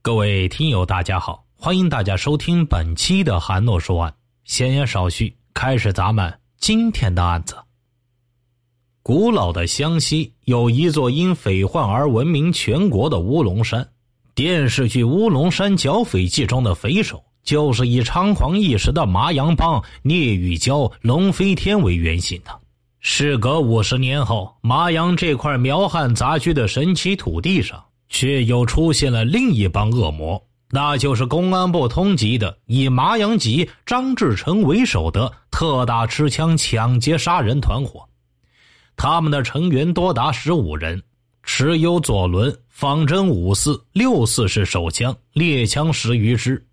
各位听友，大家好，欢迎大家收听本期的韩诺说案。闲言少叙，开始咱们今天的案子。古老的湘西有一座因匪患而闻名全国的乌龙山，电视剧《乌龙山剿匪记》中的匪首就是以猖狂一时的麻阳帮聂玉娇、龙飞天为原型的。事隔五十年后，麻阳这块苗汉杂居的神奇土地上。却又出现了另一帮恶魔，那就是公安部通缉的以麻阳籍张志成为首的特大持枪抢劫杀人团伙。他们的成员多达十五人，持有左轮、仿真五四、六四式手枪、猎枪十余支。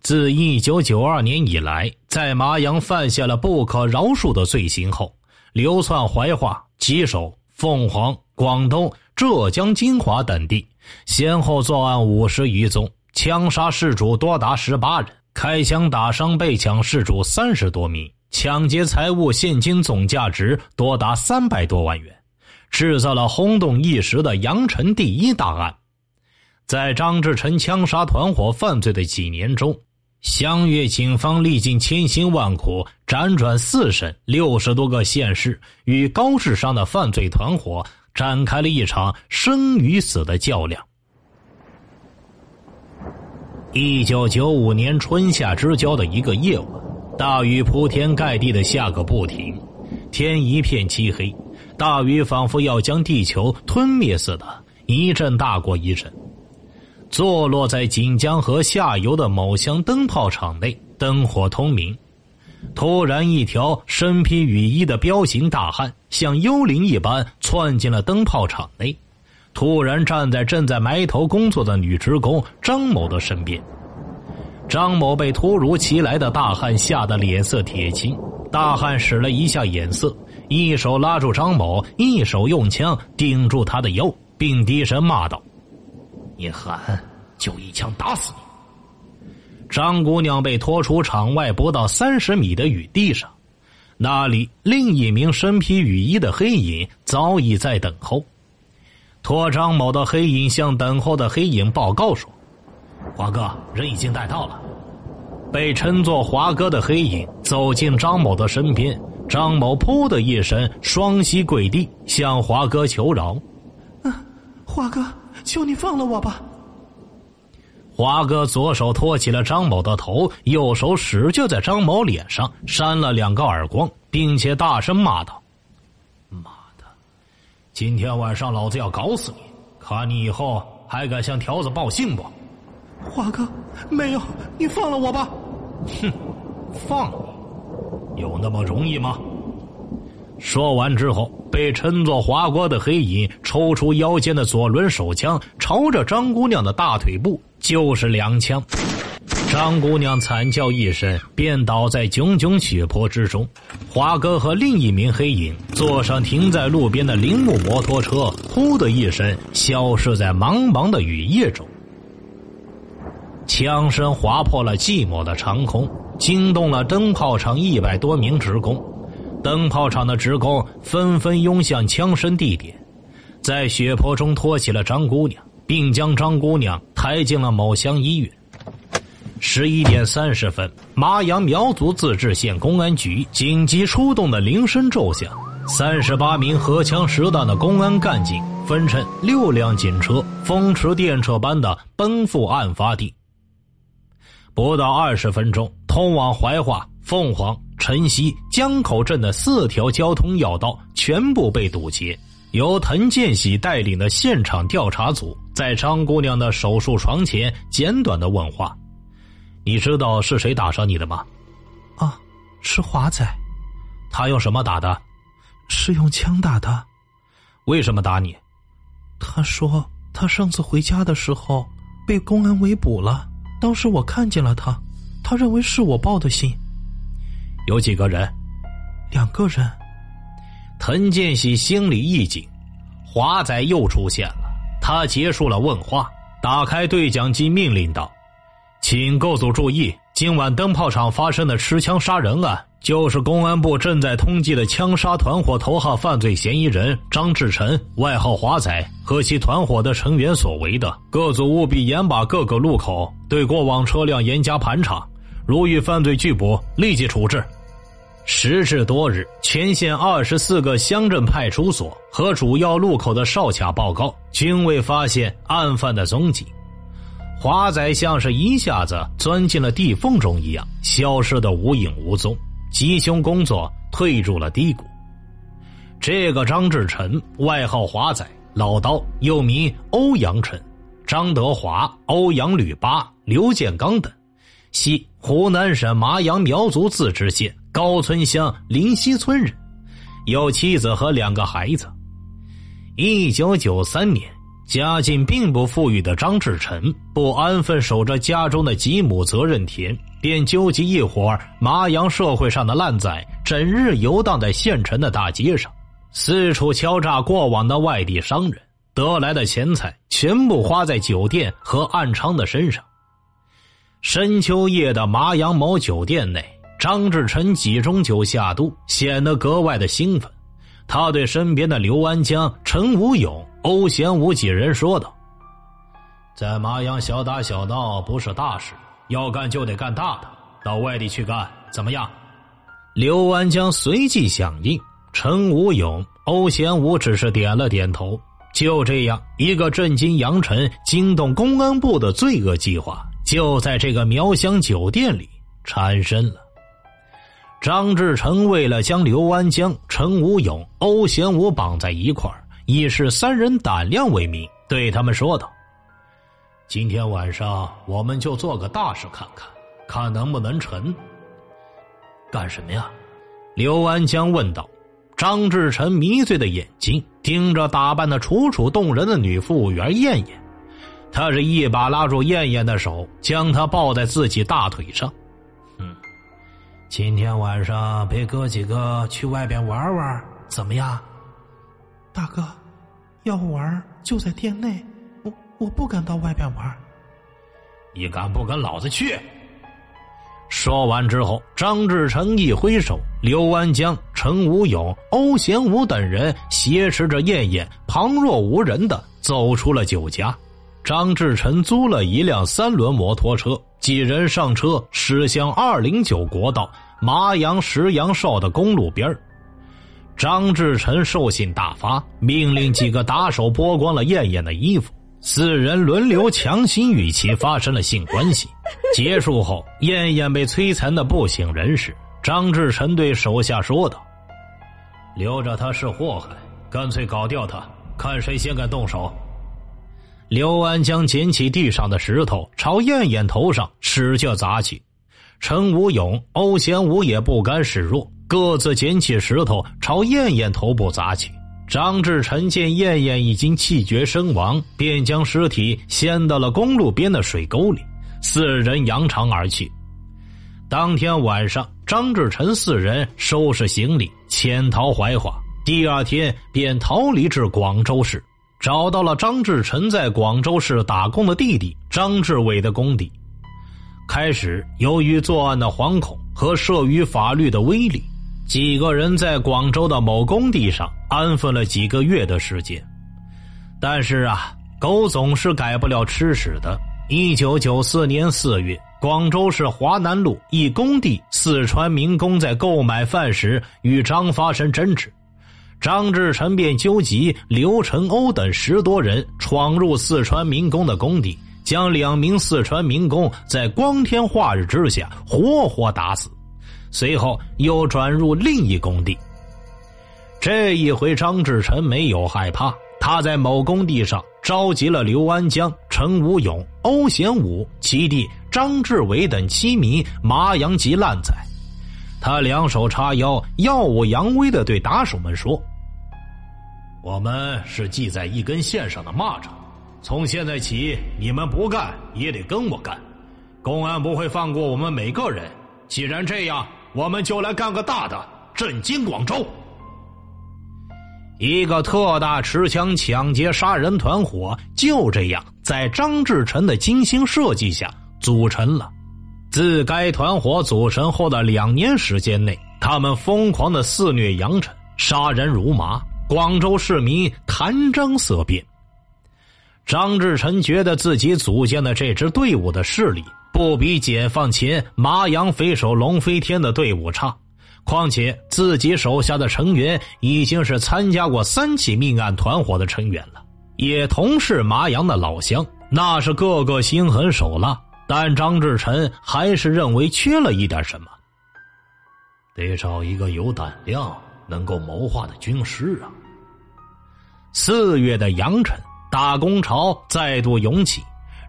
自一九九二年以来，在麻阳犯下了不可饶恕的罪行后，流窜怀化、吉首、凤凰、广东、浙江金华等地。先后作案五十余宗，枪杀事主多达十八人，开枪打伤被抢事主三十多名，抢劫财物现金总价值多达三百多万元，制造了轰动一时的阳城第一大案。在张志成枪杀团伙犯罪的几年中，湘粤警方历尽千辛万苦，辗转四省六十多个县市，与高智商的犯罪团伙。展开了一场生与死的较量。一九九五年春夏之交的一个夜晚，大雨铺天盖地的下个不停，天一片漆黑，大雨仿佛要将地球吞灭似的，一阵大过一阵。坐落在锦江河下游的某乡灯泡厂内，灯火通明。突然，一条身披雨衣的彪形大汉像幽灵一般窜进了灯泡厂内，突然站在正在埋头工作的女职工张某的身边。张某被突如其来的大汉吓得脸色铁青，大汉使了一下眼色，一手拉住张某，一手用枪顶住他的腰，并低声骂道：“你喊，就一枪打死你。”张姑娘被拖出场外不到三十米的雨地上，那里另一名身披雨衣的黑影早已在等候。拖张某的黑影向等候的黑影报告说：“华哥，人已经带到了。”被称作华哥的黑影走进张某的身边，张某噗的一声，双膝跪地，向华哥求饶：“啊，华哥，求你放了我吧。”华哥左手托起了张某的头，右手使劲在张某脸上扇了两个耳光，并且大声骂道：“妈的，今天晚上老子要搞死你！看你以后还敢向条子报信不？”华哥，没有，你放了我吧！哼，放你，有那么容易吗？说完之后，被称作华哥的黑影抽出腰间的左轮手枪，朝着张姑娘的大腿部就是两枪。张姑娘惨叫一声，便倒在炯炯血泊之中。华哥和另一名黑影坐上停在路边的铃木摩托车，呼的一声消失在茫茫的雨夜中。枪声划破了寂寞的长空，惊动了灯泡厂一百多名职工。灯泡厂的职工纷纷拥向枪声地点，在血泊中托起了张姑娘，并将张姑娘抬进了某乡医院。十一点三十分，麻阳苗族自治县公安局紧急出动的铃声骤响，三十八名荷枪实弹的公安干警分成六辆警车，风驰电掣般的奔赴案发地。不到二十分钟，通往怀化、凤凰。晨曦江口镇的四条交通要道全部被堵截，由滕建喜带领的现场调查组在张姑娘的手术床前简短的问话：“你知道是谁打伤你的吗？”“啊，是华仔。”“他用什么打的？”“是用枪打的。”“为什么打你？”“他说他上次回家的时候被公安围捕了，当时我看见了他，他认为是我报的信。”有几个人？两个人。滕建喜心里一紧，华仔又出现了。他结束了问话，打开对讲机，命令道：“请各组注意，今晚灯泡厂发生的持枪杀人案，就是公安部正在通缉的枪杀团伙头号犯罪嫌疑人张志成（外号华仔）和其团伙的成员所为的。各组务必严把各个路口对过往车辆严加盘查，如遇犯罪拒捕，立即处置。时至多日，全县二十四个乡镇派出所和主要路口的哨卡报告，均未发现案犯的踪迹。华仔像是一下子钻进了地缝中一样，消失的无影无踪，吉凶工作退入了低谷。这个张志成，外号华仔，老刀，又名欧阳辰、张德华、欧阳吕八、刘建刚等，系湖南省麻阳苗族自治县高村乡林溪村人，有妻子和两个孩子。一九九三年。家境并不富裕的张志成不安分守着家中的几亩责任田，便纠集一伙麻阳社会上的烂仔，整日游荡在县城的大街上，四处敲诈过往的外地商人，得来的钱财全部花在酒店和暗娼的身上。深秋夜的麻阳某酒店内，张志成几盅酒下肚，显得格外的兴奋。他对身边的刘安江、陈武勇。欧贤武几人说道：“在麻阳小打小闹不是大事，要干就得干大的，到外地去干，怎么样？”刘安江随即响应，陈武勇、欧贤武只是点了点头。就这样，一个震惊扬尘、惊动公安部的罪恶计划，就在这个苗乡酒店里产生了。张志成为了将刘安江、陈武勇、欧贤武绑在一块。以示三人胆量为名，对他们说道：“今天晚上我们就做个大事看看，看能不能成。”干什么呀？刘安江问道。张志成迷醉的眼睛盯着打扮的楚楚动人的女服务员燕燕，他是一把拉住燕燕的手，将她抱在自己大腿上。嗯，今天晚上陪哥几个去外边玩玩，怎么样？大哥，要玩就在店内，我我不敢到外边玩。你敢不跟老子去？说完之后，张志成一挥手，刘安江、陈武勇、欧贤武等人挟持着燕燕，旁若无人的走出了酒家。张志成租了一辆三轮摩托车，几人上车驶向二零九国道麻阳石阳哨的公路边。张志成兽性大发，命令几个打手剥光了燕燕的衣服，四人轮流强行与其发生了性关系。结束后，燕燕被摧残的不省人事。张志成对手下说道：“留着他是祸害，干脆搞掉他，看谁先敢动手。”刘安江捡起地上的石头，朝燕燕头上使劲砸去。陈武勇、欧贤武也不甘示弱。各自捡起石头朝燕燕头部砸去。张志成见燕燕已经气绝身亡，便将尸体掀到了公路边的水沟里。四人扬长而去。当天晚上，张志成四人收拾行李潜逃怀化，第二天便逃离至广州市，找到了张志成在广州市打工的弟弟张志伟的工地。开始，由于作案的惶恐和慑于法律的威力。几个人在广州的某工地上安分了几个月的时间，但是啊，狗总是改不了吃屎的。一九九四年四月，广州市华南路一工地，四川民工在购买饭时与张发生争执，张志成便纠集刘成欧等十多人闯入四川民工的工地，将两名四川民工在光天化日之下活活打死。随后又转入另一工地。这一回，张志成没有害怕，他在某工地上召集了刘安江、陈武勇、欧贤武、其弟张志伟等七名麻阳籍烂仔。他两手叉腰，耀武扬威的对打手们说：“我们是系在一根线上的蚂蚱，从现在起，你们不干也得跟我干，公安不会放过我们每个人。既然这样。”我们就来干个大的，震惊广州！一个特大持枪抢劫杀人团伙就这样在张志成的精心设计下组成了。自该团伙组成后的两年时间内，他们疯狂的肆虐杨晨，杀人如麻，广州市民谈张色变。张志成觉得自己组建的这支队伍的势力不比解放前麻阳匪首龙飞天的队伍差，况且自己手下的成员已经是参加过三起命案团伙的成员了，也同是麻阳的老乡，那是个个心狠手辣。但张志臣还是认为缺了一点什么，得找一个有胆量、能够谋划的军师啊。四月的阳城。大工潮再度涌起，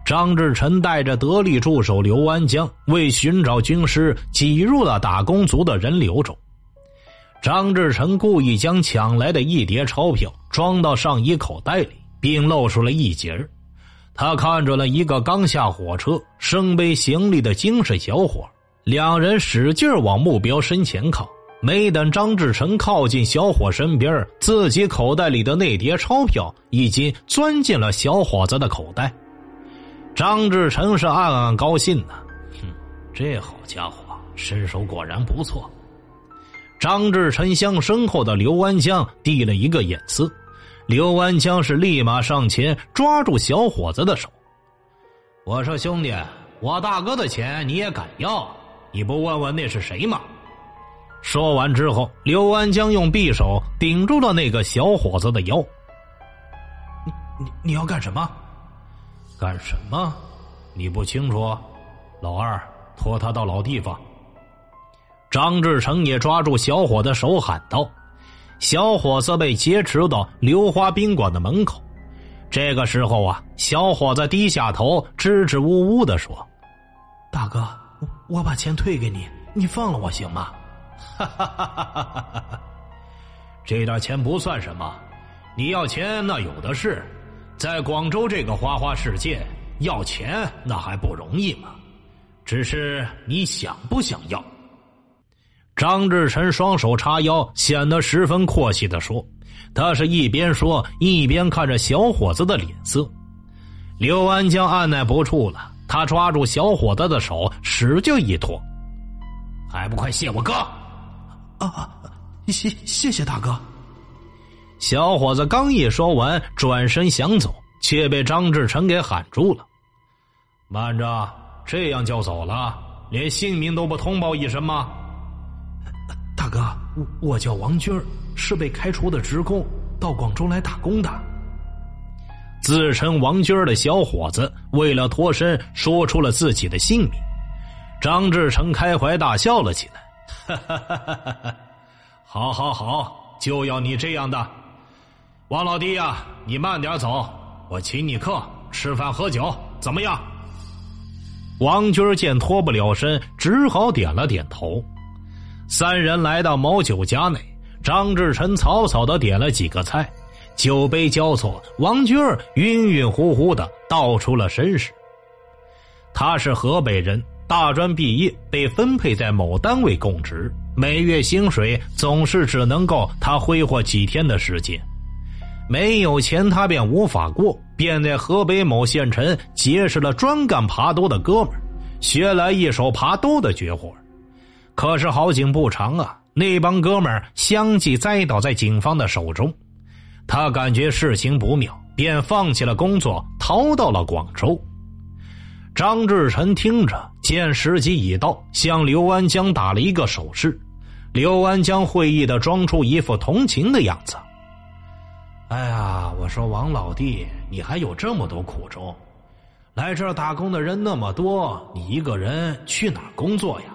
张志臣带着得力助手刘安江为寻找军师挤入了打工族的人流中。张志成故意将抢来的一叠钞票装到上衣口袋里，并露出了一截他看准了一个刚下火车、身背行李的精神小伙，两人使劲往目标身前靠。没等张志成靠近小伙身边，自己口袋里的那叠钞票已经钻进了小伙子的口袋。张志成是暗暗高兴呢，哼，这好家伙，身手果然不错。张志成向身后的刘安江递了一个眼色，刘安江是立马上前抓住小伙子的手。我说兄弟，我大哥的钱你也敢要？你不问问那是谁吗？说完之后，刘安江用匕首顶住了那个小伙子的腰。你你你要干什么？干什么？你不清楚？老二，拖他到老地方。张志成也抓住小伙的手喊道：“小伙子被劫持到流花宾馆的门口。”这个时候啊，小伙子低下头，支支吾吾的说：“大哥，我我把钱退给你，你放了我行吗？”哈哈哈哈哈哈！这点钱不算什么，你要钱那有的是，在广州这个花花世界，要钱那还不容易吗？只是你想不想要？张志成双手叉腰，显得十分阔气的说。他是一边说，一边看着小伙子的脸色。刘安江按耐不住了，他抓住小伙子的手，使劲一拖，还不快谢我哥！啊，谢谢谢大哥。小伙子刚一说完，转身想走，却被张志成给喊住了。慢着，这样就走了，连姓名都不通报一声吗？大哥，我我叫王军是被开除的职工，到广州来打工的。自称王军的小伙子为了脱身，说出了自己的姓名。张志成开怀大笑了起来。哈哈哈哈哈！好，好，好，就要你这样的，王老弟呀，你慢点走，我请你客，吃饭喝酒，怎么样？王军见脱不了身，只好点了点头。三人来到某酒家内，张志成草草的点了几个菜，酒杯交错，王军儿晕晕乎乎的道出了身世。他是河北人。大专毕业，被分配在某单位供职，每月薪水总是只能够他挥霍几天的时间，没有钱他便无法过，便在河北某县城结识了专干爬兜的哥们学来一手爬兜的绝活。可是好景不长啊，那帮哥们相继栽倒在警方的手中，他感觉事情不妙，便放弃了工作，逃到了广州。张志成听着。见时机已到，向刘安江打了一个手势。刘安江会意的装出一副同情的样子。哎呀，我说王老弟，你还有这么多苦衷，来这儿打工的人那么多，你一个人去哪儿工作呀？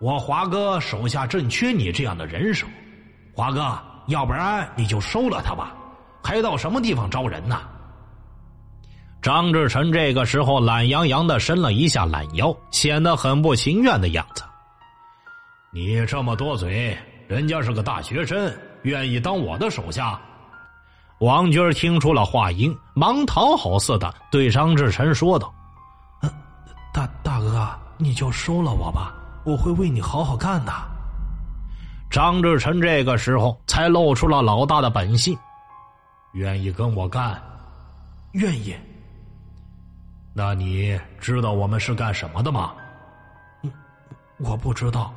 我华哥手下正缺你这样的人手，华哥，要不然你就收了他吧，还到什么地方招人呢？张志成这个时候懒洋洋的伸了一下懒腰，显得很不情愿的样子。你这么多嘴，人家是个大学生，愿意当我的手下？王军听出了话音，忙讨好似的对张志成说道：“大大哥，你就收了我吧，我会为你好好干的。”张志成这个时候才露出了老大的本性：“愿意跟我干？愿意。”那你知道我们是干什么的吗？我不知道。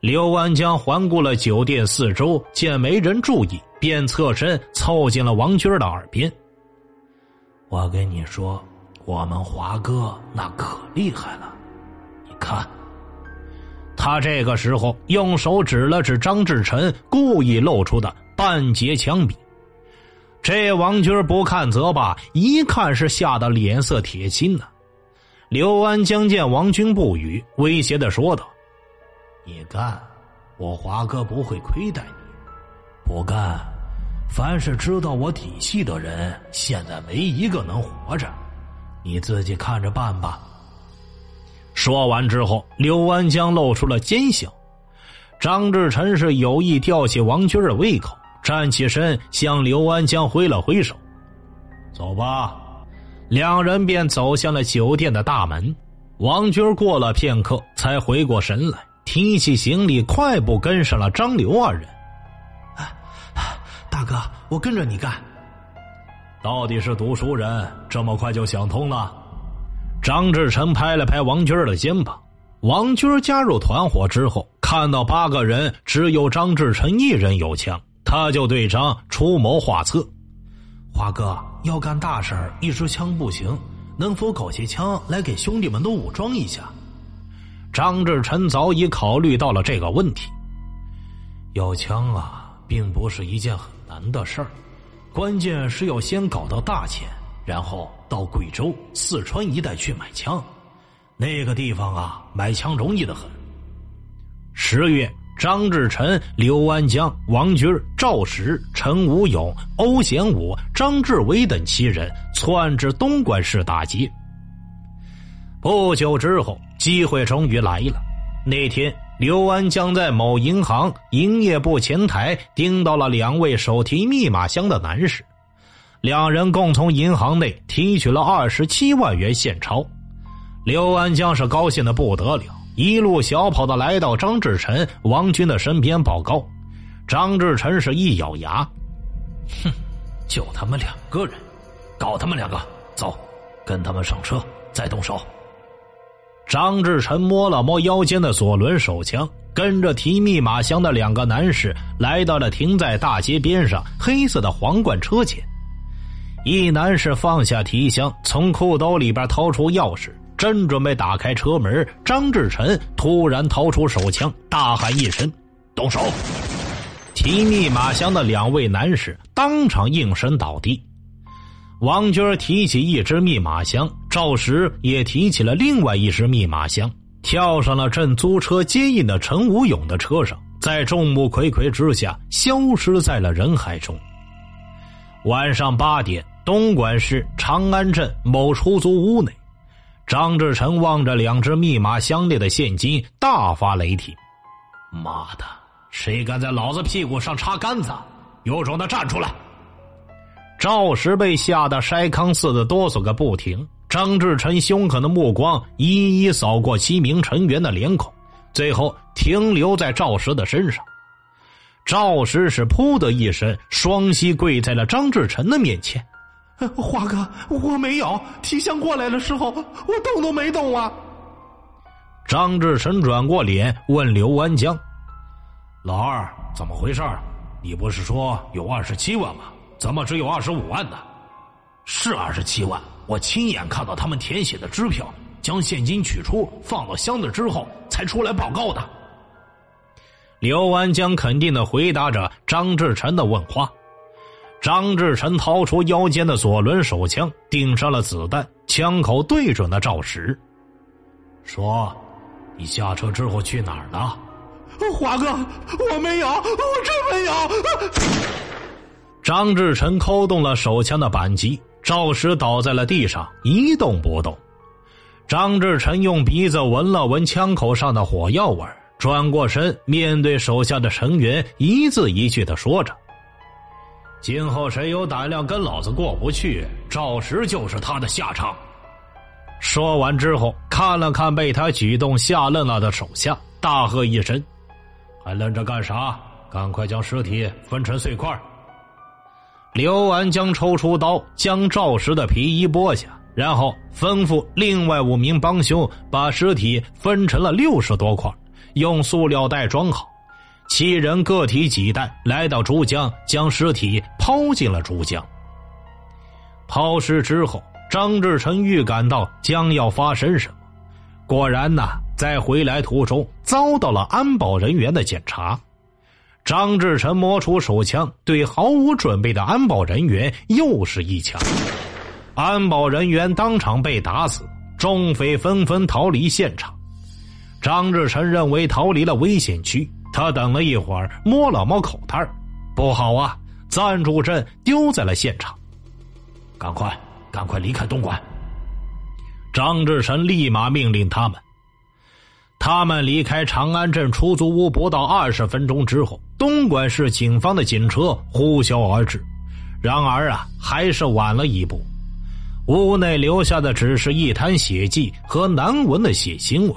刘安江环顾了酒店四周，见没人注意，便侧身凑近了王军的耳边：“我跟你说，我们华哥那可厉害了，你看。”他这个时候用手指了指张志臣故意露出的半截枪柄。这王军不看则罢，一看是吓得脸色铁青呢。刘安江见王军不语，威胁的说道。你干，我华哥不会亏待你；不干，凡是知道我底细的人，现在没一个能活着。你自己看着办吧。说完之后，刘安江露出了奸笑。张志臣是有意吊起王军的胃口，站起身向刘安江挥了挥手：“走吧。”两人便走向了酒店的大门。王军过了片刻，才回过神来。提起行李，快步跟上了张刘二人。大哥，我跟着你干。到底是读书人，这么快就想通了？张志成拍了拍王军的肩膀。王军加入团伙之后，看到八个人只有张志成一人有枪，他就对张出谋划策。华哥要干大事一支枪不行，能否搞些枪来给兄弟们都武装一下？张志成早已考虑到了这个问题。要枪啊，并不是一件很难的事儿，关键是要先搞到大钱，然后到贵州、四川一带去买枪。那个地方啊，买枪容易的很。十月，张志臣、刘安江、王军、赵石、陈武勇、欧贤武、张志伟等七人窜至东莞市打劫。不久之后。机会终于来了。那天，刘安江在某银行营业部前台盯到了两位手提密码箱的男士，两人共从银行内提取了二十七万元现钞。刘安江是高兴的不得了，一路小跑的来到张志臣、王军的身边报告。张志臣是一咬牙：“哼，就他们两个人，搞他们两个，走，跟他们上车，再动手。”张志臣摸了摸腰间的左轮手枪，跟着提密码箱的两个男士来到了停在大街边上黑色的皇冠车前。一男士放下提箱，从裤兜里边掏出钥匙，正准备打开车门，张志臣突然掏出手枪，大喊一声：“动手！”提密码箱的两位男士当场应声倒地。王军提起一只密码箱，赵石也提起了另外一只密码箱，跳上了正租车接应的陈武勇的车上，在众目睽睽之下消失在了人海中。晚上八点，东莞市长安镇某出租屋内，张志成望着两只密码箱内的现金，大发雷霆：“妈的，谁敢在老子屁股上插杆子？有种的站出来！”赵石被吓得筛糠似的哆嗦个不停，张志成凶狠的目光一一扫过七名成员的脸孔，最后停留在赵石的身上。赵石是噗的一声，双膝跪在了张志成的面前：“华哥，我没有提箱过来的时候，我动都没动啊。”张志成转过脸问刘安江：“老二，怎么回事你不是说有二十七万吗？”怎么只有二十五万呢？是二十七万，我亲眼看到他们填写的支票，将现金取出放到箱子之后，才出来报告的。刘安江肯定的回答着张志成的问话。张志成掏出腰间的左轮手枪，顶上了子弹，枪口对准了赵石，说：“你下车之后去哪儿了？”华哥，我没有，我真没有。张志成扣动了手枪的扳机，赵石倒在了地上，一动不动。张志成用鼻子闻了闻枪口上的火药味转过身面对手下的成员，一字一句的说着：“今后谁有胆量跟老子过不去，赵石就是他的下场。”说完之后，看了看被他举动吓愣了的手下，大喝一声：“还愣着干啥？赶快将尸体分成碎块！”刘安江抽出刀，将赵石的皮衣剥下，然后吩咐另外五名帮凶把尸体分成了六十多块，用塑料袋装好。七人各提几担来到珠江，将尸体抛进了珠江。抛尸之后，张志成预感到将要发生什么，果然呐，在回来途中遭到了安保人员的检查。张志成摸出手枪，对毫无准备的安保人员又是一枪。安保人员当场被打死，众匪纷纷逃离现场。张志成认为逃离了危险区，他等了一会儿，摸了摸口袋不好啊，暂住证丢在了现场。赶快，赶快离开东莞！张志成立马命令他们。他们离开长安镇出租屋不到二十分钟之后，东莞市警方的警车呼啸而至。然而啊，还是晚了一步。屋内留下的只是一滩血迹和难闻的血腥味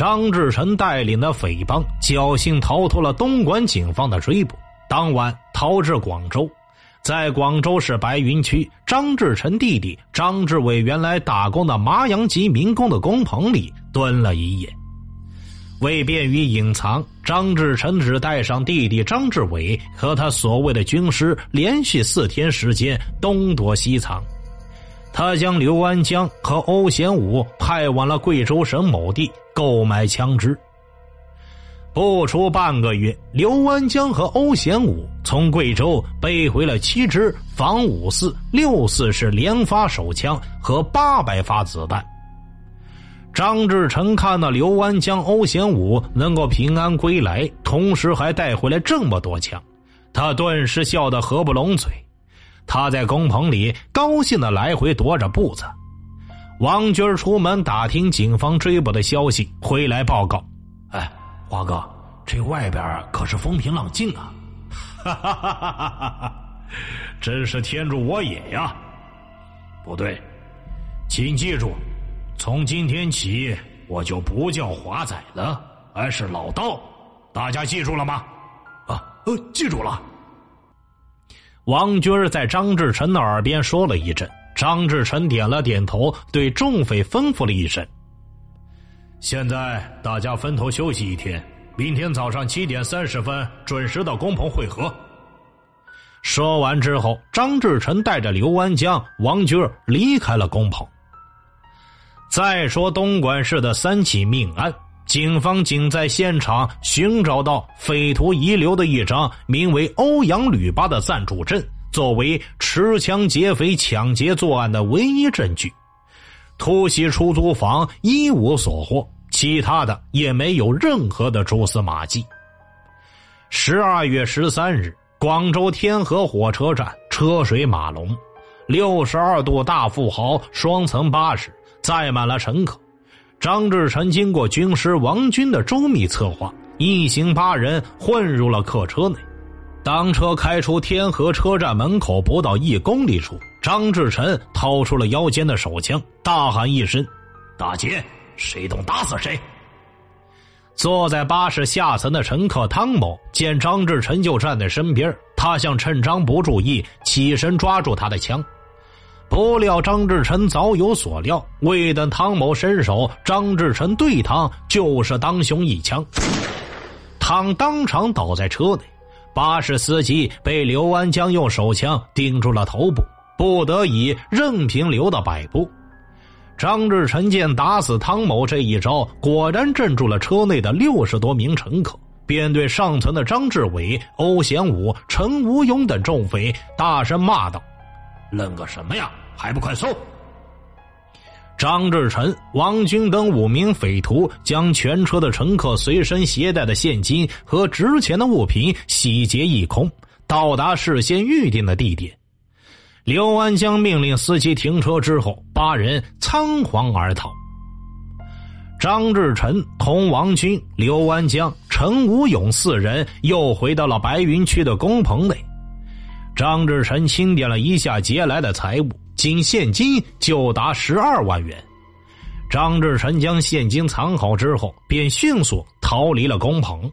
张志成带领的匪帮侥幸逃脱了东莞警方的追捕，当晚逃至广州，在广州市白云区张志成弟弟张志伟原来打工的麻阳籍民工的工棚里蹲了一夜。为便于隐藏，张志成只带上弟弟张志伟和他所谓的军师，连续四天时间东躲西藏。他将刘安江和欧贤武派往了贵州省某地购买枪支。不出半个月，刘安江和欧贤武从贵州背回了七支仿五四六四式连发手枪和八百发子弹。张志成看到刘安江、欧贤武能够平安归来，同时还带回来这么多枪，他顿时笑得合不拢嘴。他在工棚里高兴的来回踱着步子。王军出门打听警方追捕的消息，回来报告：“哎，华哥，这外边可是风平浪静啊！”“哈哈哈哈哈哈！真是天助我也呀！”“不对，请记住，从今天起我就不叫华仔了，而是老道。大家记住了吗？”“啊，呃，记住了。”王军在张志成的耳边说了一阵，张志成点了点头，对众匪吩咐了一声：“现在大家分头休息一天，明天早上七点三十分准时到工棚会合。”说完之后，张志成带着刘安江、王军离开了工棚。再说东莞市的三起命案。警方仅在现场寻找到匪徒遗留的一张名为“欧阳吕八”的暂住证，作为持枪劫匪抢劫作案的唯一证据。突袭出租房一无所获，其他的也没有任何的蛛丝马迹。十二月十三日，广州天河火车站车水马龙，六十二度大富豪双层巴士载满了乘客。张志成经过军师王军的周密策划，一行八人混入了客车内。当车开出天河车站门口不到一公里处，张志成掏出了腰间的手枪，大喊一声：“打劫，谁动打死谁！”坐在巴士下层的乘客汤某见张志成就站在身边，他想趁张不注意起身抓住他的枪。不料张志成早有所料，未等汤某伸手，张志成对汤就是当胸一枪，汤当场倒在车内。巴士司机被刘安江用手枪顶住了头部，不得已任凭刘的摆布。张志成见打死汤某这一招果然镇住了车内的六十多名乘客，便对尚存的张志伟、欧贤武、陈无勇等众匪大声骂道。愣个什么呀？还不快搜！张志臣、王军等五名匪徒将全车的乘客随身携带的现金和值钱的物品洗劫一空，到达事先预定的地点。刘安江命令司机停车之后，八人仓皇而逃。张志臣同王军、刘安江、陈武勇四人又回到了白云区的工棚内。张志成清点了一下劫来的财物，仅现金就达十二万元。张志成将现金藏好之后，便迅速逃离了工棚。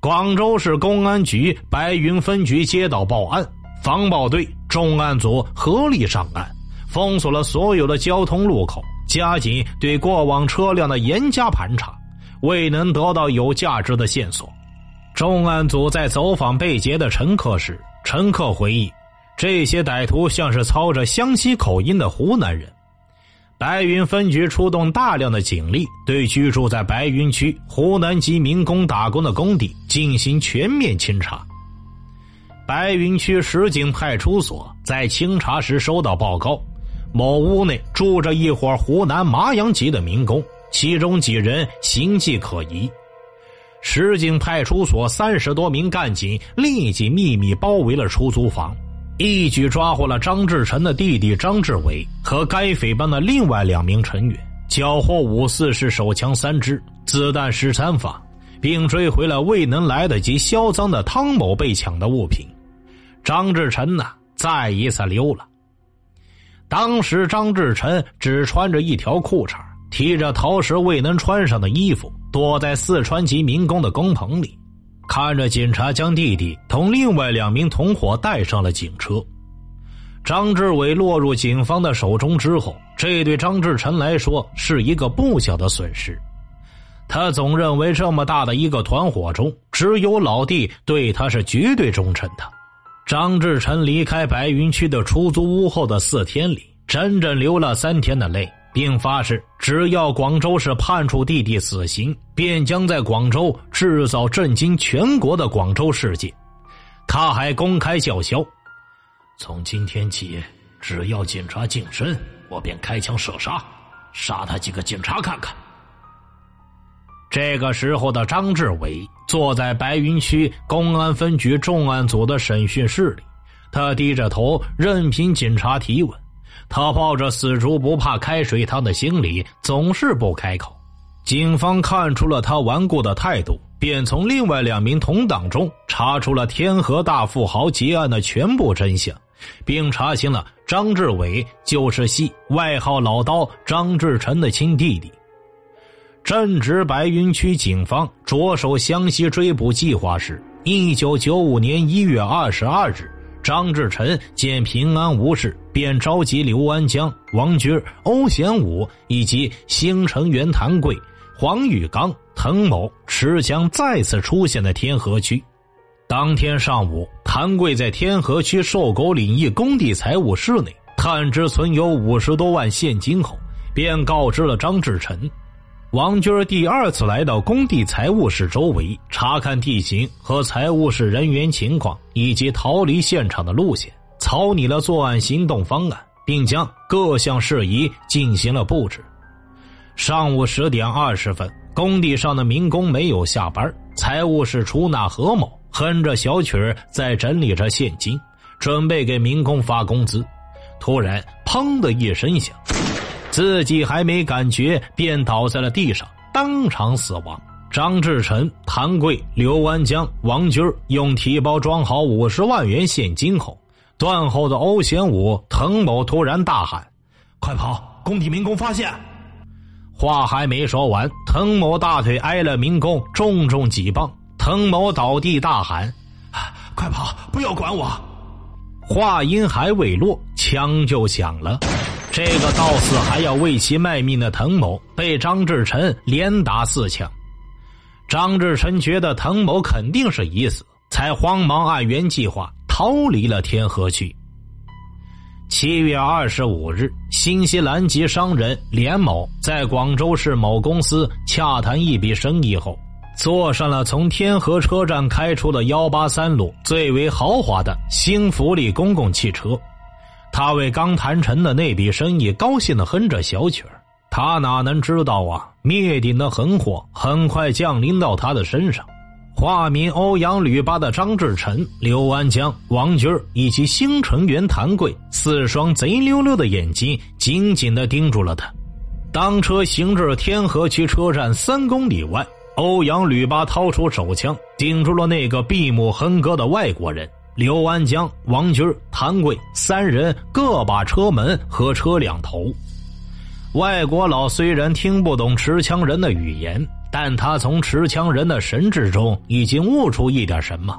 广州市公安局白云分局接到报案，防暴队重案组合力上岸，封锁了所有的交通路口，加紧对过往车辆的严加盘查，未能得到有价值的线索。重案组在走访被劫的乘客时，乘客回忆，这些歹徒像是操着湘西口音的湖南人。白云分局出动大量的警力，对居住在白云区湖南籍民工打工的工地进行全面清查。白云区石井派出所，在清查时收到报告，某屋内住着一伙湖南麻阳籍的民工，其中几人形迹可疑。石井派出所三十多名干警立即秘密包围了出租房。一举抓获了张志成的弟弟张志伟和该匪帮的另外两名成员，缴获五四式手枪三支、子弹十三发，并追回了未能来得及销赃的汤某被抢的物品。张志成呢，再一次溜了。当时张志成只穿着一条裤衩，提着陶时未能穿上的衣服，躲在四川籍民工的工棚里。看着警察将弟弟同另外两名同伙带上了警车，张志伟落入警方的手中之后，这对张志成来说是一个不小的损失。他总认为这么大的一个团伙中，只有老弟对他是绝对忠诚的。张志成离开白云区的出租屋后的四天里，整整流了三天的泪。并发誓，只要广州市判处弟弟死刑，便将在广州制造震惊全国的广州事件。他还公开叫嚣：“从今天起，只要警察近身，我便开枪射杀，杀他几个警察看看。”这个时候的张志伟坐在白云区公安分局重案组的审讯室里，他低着头，任凭警察提问。他抱着死猪不怕开水烫的心理，总是不开口。警方看出了他顽固的态度，便从另外两名同党中查出了天河大富豪劫案的全部真相，并查清了张志伟就是系外号“老刀”张志臣的亲弟弟。正值白云区警方着手湘西追捕计划时，一九九五年一月二十二日。张志臣见平安无事，便召集刘安江、王军、欧贤武以及新成员谭贵、黄玉刚、滕某持枪再次出现在天河区。当天上午，谭贵在天河区瘦狗岭一工地财务室内探知存有五十多万现金后，便告知了张志成。王军第二次来到工地财务室周围，查看地形和财务室人员情况，以及逃离现场的路线，草拟了作案行动方案，并将各项事宜进行了布置。上午十点二十分，工地上的民工没有下班，财务室出纳何某哼着小曲在整理着现金，准备给民工发工资。突然，砰的一声响。自己还没感觉，便倒在了地上，当场死亡。张志成、谭贵、刘安江、王军用提包装好五十万元现金后，断后的欧贤武、滕某突然大喊：“快跑！工地民工发现！”话还没说完，滕某大腿挨了民工重重几棒，滕某倒地大喊：“快跑！不要管我！”话音还未落，枪就响了。这个到死还要为其卖命的滕某被张志成连打四枪，张志成觉得滕某肯定是已死，才慌忙按原计划逃离了天河区。七月二十五日，新西兰籍商人连某在广州市某公司洽谈一笔生意后，坐上了从天河车站开出的幺八三路最为豪华的新福利公共汽车。他为刚谈成的那笔生意高兴的哼着小曲儿，他哪能知道啊？灭顶的横祸很快降临到他的身上。化名欧阳吕八的张志成、刘安江、王军以及新成员谭贵四双贼溜溜的眼睛紧紧的盯住了他。当车行至天河区车站三公里外，欧阳吕八掏出手枪，顶住了那个闭目哼歌的外国人。刘安江、王军、谭贵三人各把车门和车两头。外国佬虽然听不懂持枪人的语言，但他从持枪人的神智中已经悟出一点什么。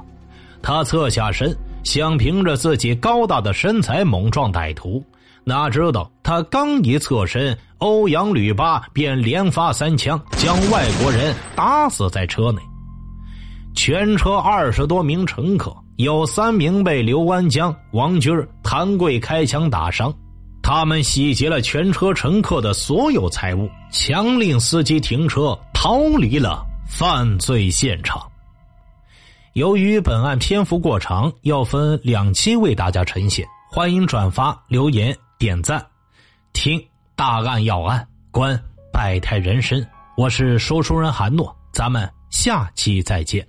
他侧下身，想凭着自己高大的身材猛撞歹徒，哪知道他刚一侧身，欧阳吕八便连发三枪，将外国人打死在车内。全车二十多名乘客，有三名被刘安江、王军、谭贵开枪打伤。他们洗劫了全车乘客的所有财物，强令司机停车，逃离了犯罪现场。由于本案篇幅过长，要分两期为大家呈现，欢迎转发、留言、点赞。听大案要案，观百态人生。我是说书人韩诺，咱们下期再见。